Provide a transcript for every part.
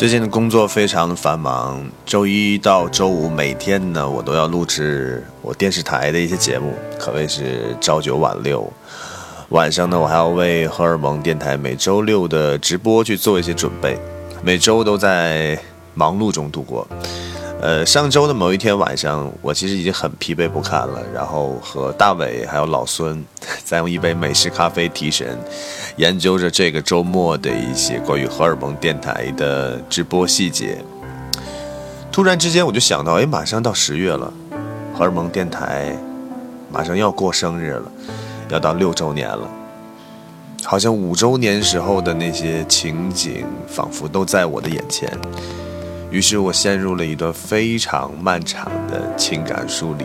最近的工作非常的繁忙，周一到周五每天呢，我都要录制我电视台的一些节目，可谓是朝九晚六。晚上呢，我还要为荷尔蒙电台每周六的直播去做一些准备，每周都在忙碌中度过。呃，上周的某一天晚上，我其实已经很疲惫不堪了，然后和大伟还有老孙在用一杯美式咖啡提神，研究着这个周末的一些关于荷尔蒙电台的直播细节。突然之间，我就想到，哎，马上到十月了，荷尔蒙电台马上要过生日了，要到六周年了，好像五周年时候的那些情景，仿佛都在我的眼前。于是我陷入了一段非常漫长的情感梳理。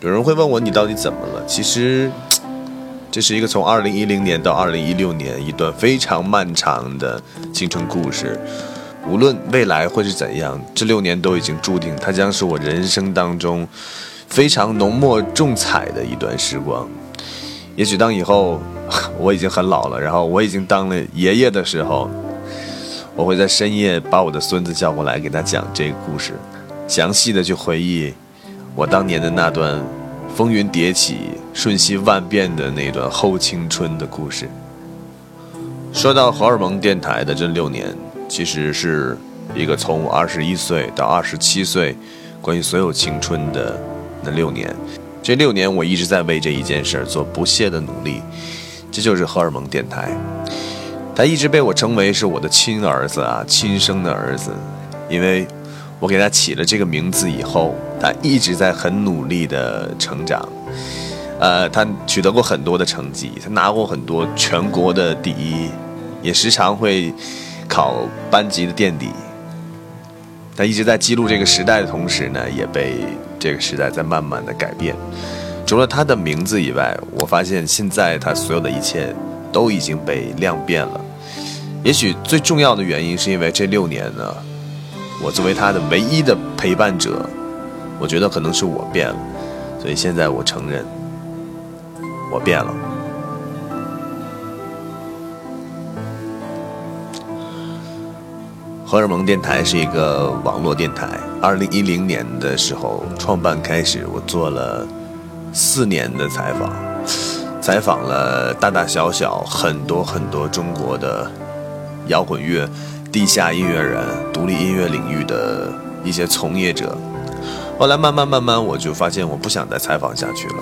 有人会问我你到底怎么了？其实，这是一个从二零一零年到二零一六年一段非常漫长的青春故事。无论未来会是怎样，这六年都已经注定，它将是我人生当中非常浓墨重彩的一段时光。也许当以后。我已经很老了，然后我已经当了爷爷的时候，我会在深夜把我的孙子叫过来，给他讲这个故事，详细的去回忆我当年的那段风云迭起、瞬息万变的那段后青春的故事。说到荷尔蒙电台的这六年，其实是一个从二十一岁到二十七岁，关于所有青春的那六年。这六年，我一直在为这一件事做不懈的努力。这就是荷尔蒙电台，他一直被我称为是我的亲儿子啊，亲生的儿子，因为我给他起了这个名字以后，他一直在很努力的成长，呃，他取得过很多的成绩，他拿过很多全国的第一，也时常会考班级的垫底。他一直在记录这个时代的同时呢，也被这个时代在慢慢的改变。除了他的名字以外，我发现现在他所有的一切都已经被量变了。也许最重要的原因是因为这六年呢，我作为他的唯一的陪伴者，我觉得可能是我变了。所以现在我承认，我变了。荷尔蒙电台是一个网络电台，二零一零年的时候创办开始，我做了。四年的采访，采访了大大小小很多很多中国的摇滚乐、地下音乐人、独立音乐领域的一些从业者。后来慢慢慢慢，我就发现我不想再采访下去了，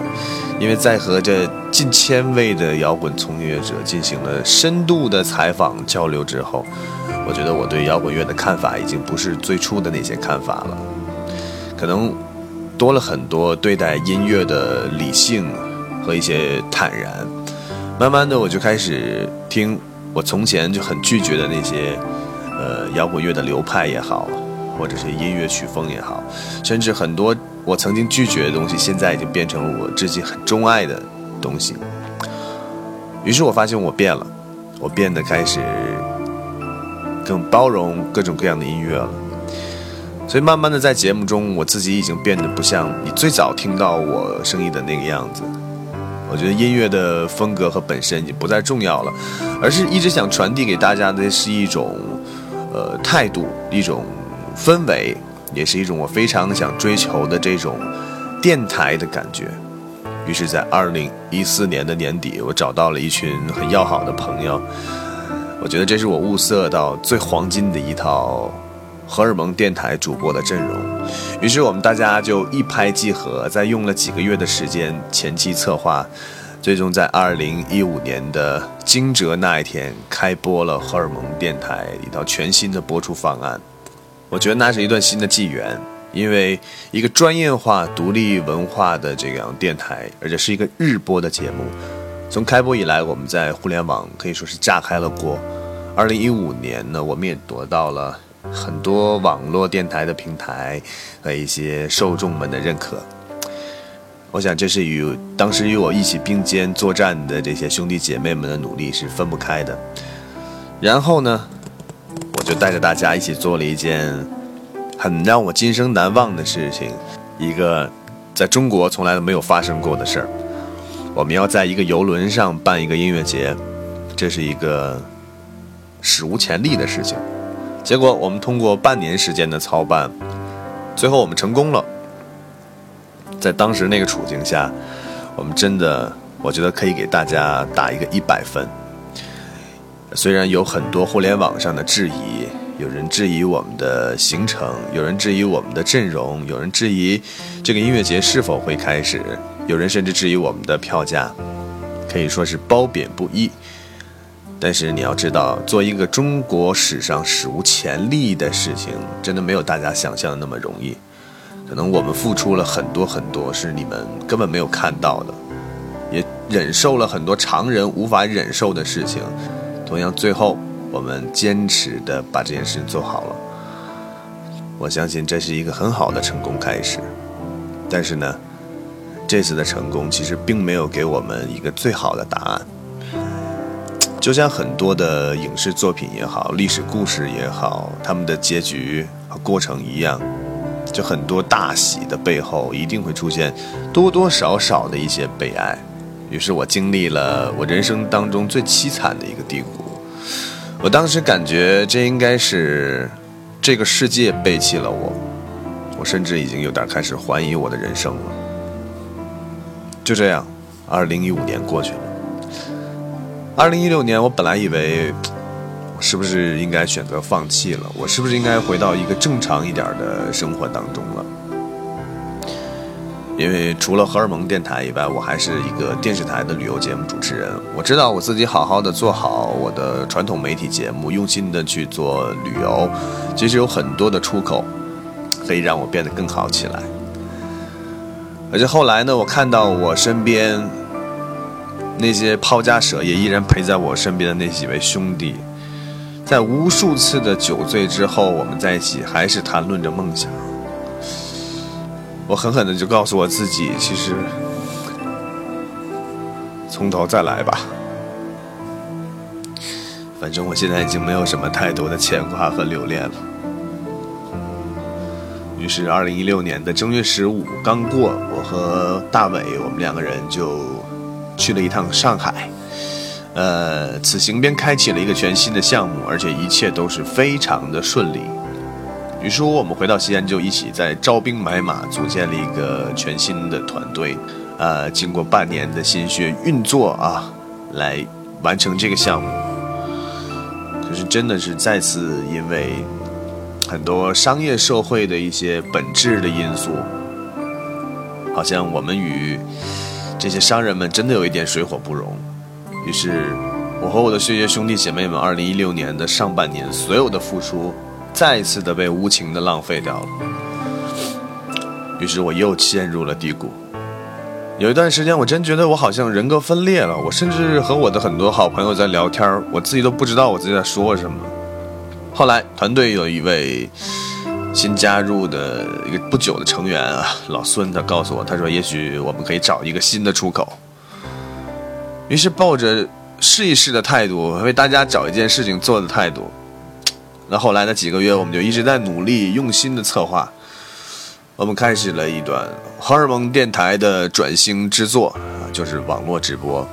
因为在和这近千位的摇滚从业者进行了深度的采访交流之后，我觉得我对摇滚乐的看法已经不是最初的那些看法了，可能。多了很多对待音乐的理性和一些坦然，慢慢的我就开始听我从前就很拒绝的那些，呃，摇滚乐的流派也好，或者是音乐曲风也好，甚至很多我曾经拒绝的东西，现在已经变成了我至今很钟爱的东西。于是我发现我变了，我变得开始更包容各种各样的音乐了。所以慢慢的在节目中，我自己已经变得不像你最早听到我声音的那个样子。我觉得音乐的风格和本身已经不再重要了，而是一直想传递给大家的是一种，呃，态度，一种氛围，也是一种我非常想追求的这种电台的感觉。于是，在二零一四年的年底，我找到了一群很要好的朋友，我觉得这是我物色到最黄金的一套。荷尔蒙电台主播的阵容，于是我们大家就一拍即合，在用了几个月的时间前期策划，最终在二零一五年的惊蛰那一天开播了荷尔蒙电台一套全新的播出方案。我觉得那是一段新的纪元，因为一个专业化、独立文化的这样电台，而且是一个日播的节目。从开播以来，我们在互联网可以说是炸开了锅。二零一五年呢，我们也得到了。很多网络电台的平台和一些受众们的认可，我想这是与当时与我一起并肩作战的这些兄弟姐妹们的努力是分不开的。然后呢，就带着大家一起做了一件很让我今生难忘的事情，一个在中国从来都没有发生过的事儿。我们要在一个游轮上办一个音乐节。这是一个史无前例的事情。结果我们通过半年时间的操办，最后我们成功了。在当时那个处境下，我们真的，我觉得可以给大家打一个一百分。虽然有很多互联网上的质疑，有人质疑我们的行程，有人质疑我们的阵容，有人质疑这个音乐节是否会开始，有人甚至质疑我们的票价，可以说是褒贬不一。但是你要知道，做一个中国史上史无前例的事情，真的没有大家想象的那么容易。可能我们付出了很多很多，是你们根本没有看到的，也忍受了很多常人无法忍受的事情。同样，最后我们坚持的把这件事情做好了。我相信这是一个很好的成功开始。但是呢，这次的成功其实并没有给我们一个最好的答案。就像很多的影视作品也好，历史故事也好，他们的结局和过程一样，就很多大喜的背后一定会出现多多少少的一些悲哀。于是我经历了我人生当中最凄惨的一个低谷。我当时感觉这应该是这个世界背弃了我，我甚至已经有点开始怀疑我的人生了。就这样，二零一五年过去了。二零一六年，我本来以为，我是不是应该选择放弃了？我是不是应该回到一个正常一点的生活当中了？因为除了荷尔蒙电台以外，我还是一个电视台的旅游节目主持人。我知道我自己好好的做好我的传统媒体节目，用心的去做旅游，其实有很多的出口，可以让我变得更好起来。而且后来呢，我看到我身边。那些抛家舍业依然陪在我身边的那几位兄弟，在无数次的酒醉之后，我们在一起还是谈论着梦想。我狠狠的就告诉我自己，其实从头再来吧。反正我现在已经没有什么太多的牵挂和留恋了。于是，二零一六年的正月十五刚过，我和大伟我们两个人就。去了一趟上海，呃，此行便开启了一个全新的项目，而且一切都是非常的顺利。于是，我们回到西安就一起在招兵买马，组建了一个全新的团队。呃，经过半年的心血运作啊，来完成这个项目。可是，真的是再次因为很多商业社会的一些本质的因素，好像我们与。这些商人们真的有一点水火不容，于是，我和我的血液兄弟姐妹们，二零一六年的上半年所有的付出，再一次的被无情的浪费掉了。于是我又陷入了低谷。有一段时间，我真觉得我好像人格分裂了。我甚至和我的很多好朋友在聊天，我自己都不知道我自己在说什么。后来，团队有一位。新加入的一个不久的成员啊，老孙，他告诉我，他说也许我们可以找一个新的出口。于是抱着试一试的态度，为大家找一件事情做的态度。那后来的几个月，我们就一直在努力、用心的策划。我们开始了一段荷尔蒙电台的转型之作，就是网络直播。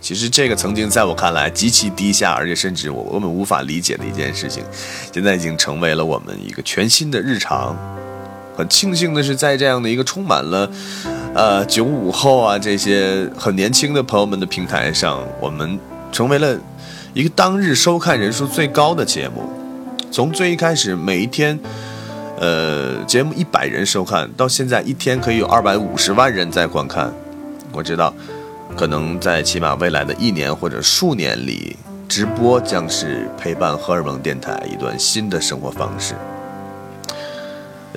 其实这个曾经在我看来极其低下，而且甚至我根本无法理解的一件事情，现在已经成为了我们一个全新的日常。很庆幸的是，在这样的一个充满了，呃九五后啊这些很年轻的朋友们的平台上，我们成为了一个当日收看人数最高的节目。从最一开始每一天，呃节目一百人收看，到现在一天可以有二百五十万人在观看。我知道。可能在起码未来的一年或者数年里，直播将是陪伴荷尔蒙电台一段新的生活方式。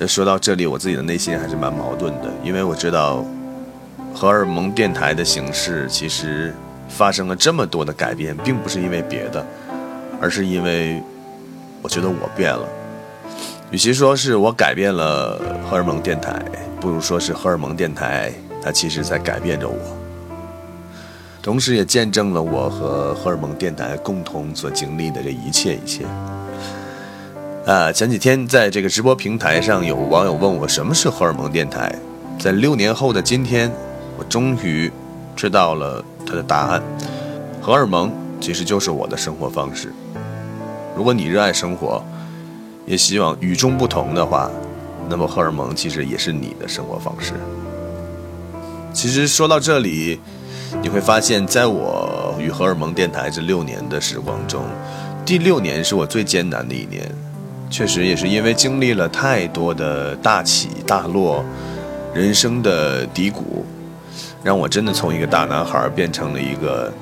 说到这里，我自己的内心还是蛮矛盾的，因为我知道荷尔蒙电台的形式其实发生了这么多的改变，并不是因为别的，而是因为我觉得我变了。与其说是我改变了荷尔蒙电台，不如说是荷尔蒙电台它其实在改变着我。同时，也见证了我和荷尔蒙电台共同所经历的这一切一切。啊，前几天在这个直播平台上，有网友问我什么是荷尔蒙电台，在六年后的今天，我终于知道了他的答案。荷尔蒙其实就是我的生活方式。如果你热爱生活，也希望与众不同的话，那么荷尔蒙其实也是你的生活方式。其实说到这里，你会发现在我与荷尔蒙电台这六年的时光中，第六年是我最艰难的一年。确实也是因为经历了太多的大起大落，人生的低谷，让我真的从一个大男孩变成了一个，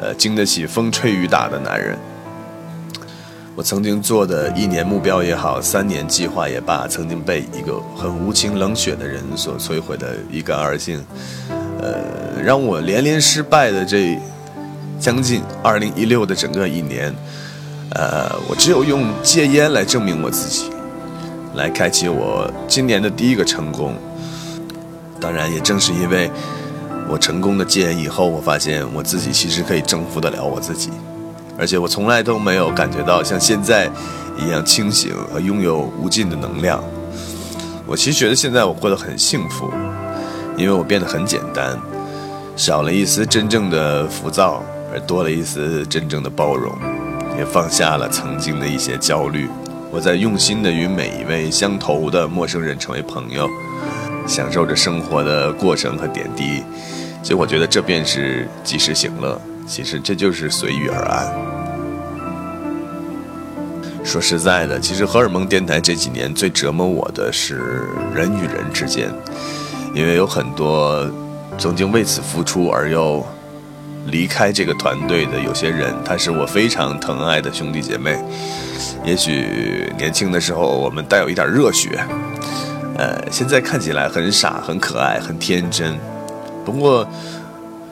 呃，经得起风吹雨打的男人。我曾经做的一年目标也好，三年计划也罢，曾经被一个很无情冷血的人所摧毁的一干二净，呃，让我连连失败的这将近二零一六的整个一年。呃，我只有用戒烟来证明我自己，来开启我今年的第一个成功。当然，也正是因为我成功的戒烟以后，我发现我自己其实可以征服得了我自己，而且我从来都没有感觉到像现在一样清醒和拥有无尽的能量。我其实觉得现在我过得很幸福，因为我变得很简单，少了一丝真正的浮躁，而多了一丝真正的包容。也放下了曾经的一些焦虑，我在用心的与每一位相投的陌生人成为朋友，享受着生活的过程和点滴。所以我觉得这便是及时行乐，其实这就是随遇而安。说实在的，其实荷尔蒙电台这几年最折磨我的是人与人之间，因为有很多曾经为此付出而又。离开这个团队的有些人，他是我非常疼爱的兄弟姐妹。也许年轻的时候我们带有一点热血，呃，现在看起来很傻、很可爱、很天真。不过，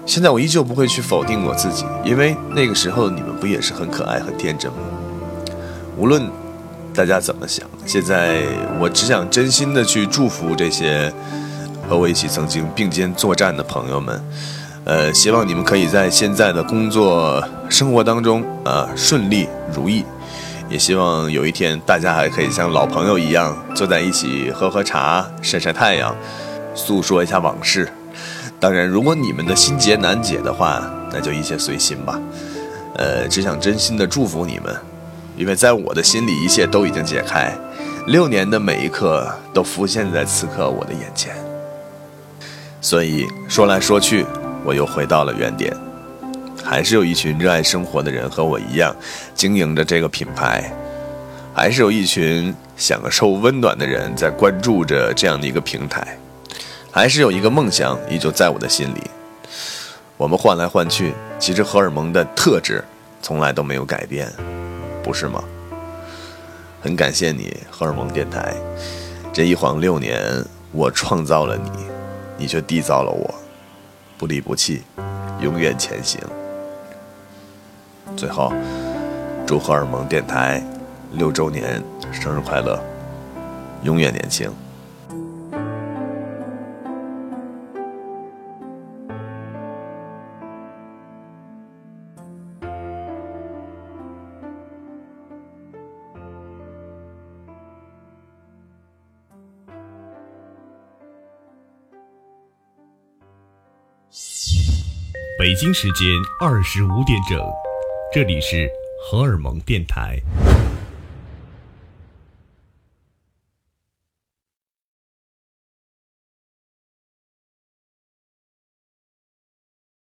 现在我依旧不会去否定我自己，因为那个时候你们不也是很可爱、很天真吗？无论大家怎么想，现在我只想真心的去祝福这些和我一起曾经并肩作战的朋友们。呃，希望你们可以在现在的工作生活当中，呃，顺利如意。也希望有一天大家还可以像老朋友一样坐在一起喝喝茶、晒晒太阳，诉说一下往事。当然，如果你们的心结难解的话，那就一切随心吧。呃，只想真心的祝福你们，因为在我的心里，一切都已经解开。六年的每一刻都浮现在此刻我的眼前。所以说来说去。我又回到了原点，还是有一群热爱生活的人和我一样经营着这个品牌，还是有一群享受温暖的人在关注着这样的一个平台，还是有一个梦想依旧在我的心里。我们换来换去，其实荷尔蒙的特质从来都没有改变，不是吗？很感谢你，荷尔蒙电台，这一晃六年，我创造了你，你却缔造了我。不离不弃，永远前行。最后，祝荷尔蒙电台六周年生日快乐，永远年轻。北京时间二十五点整，这里是荷尔蒙电台。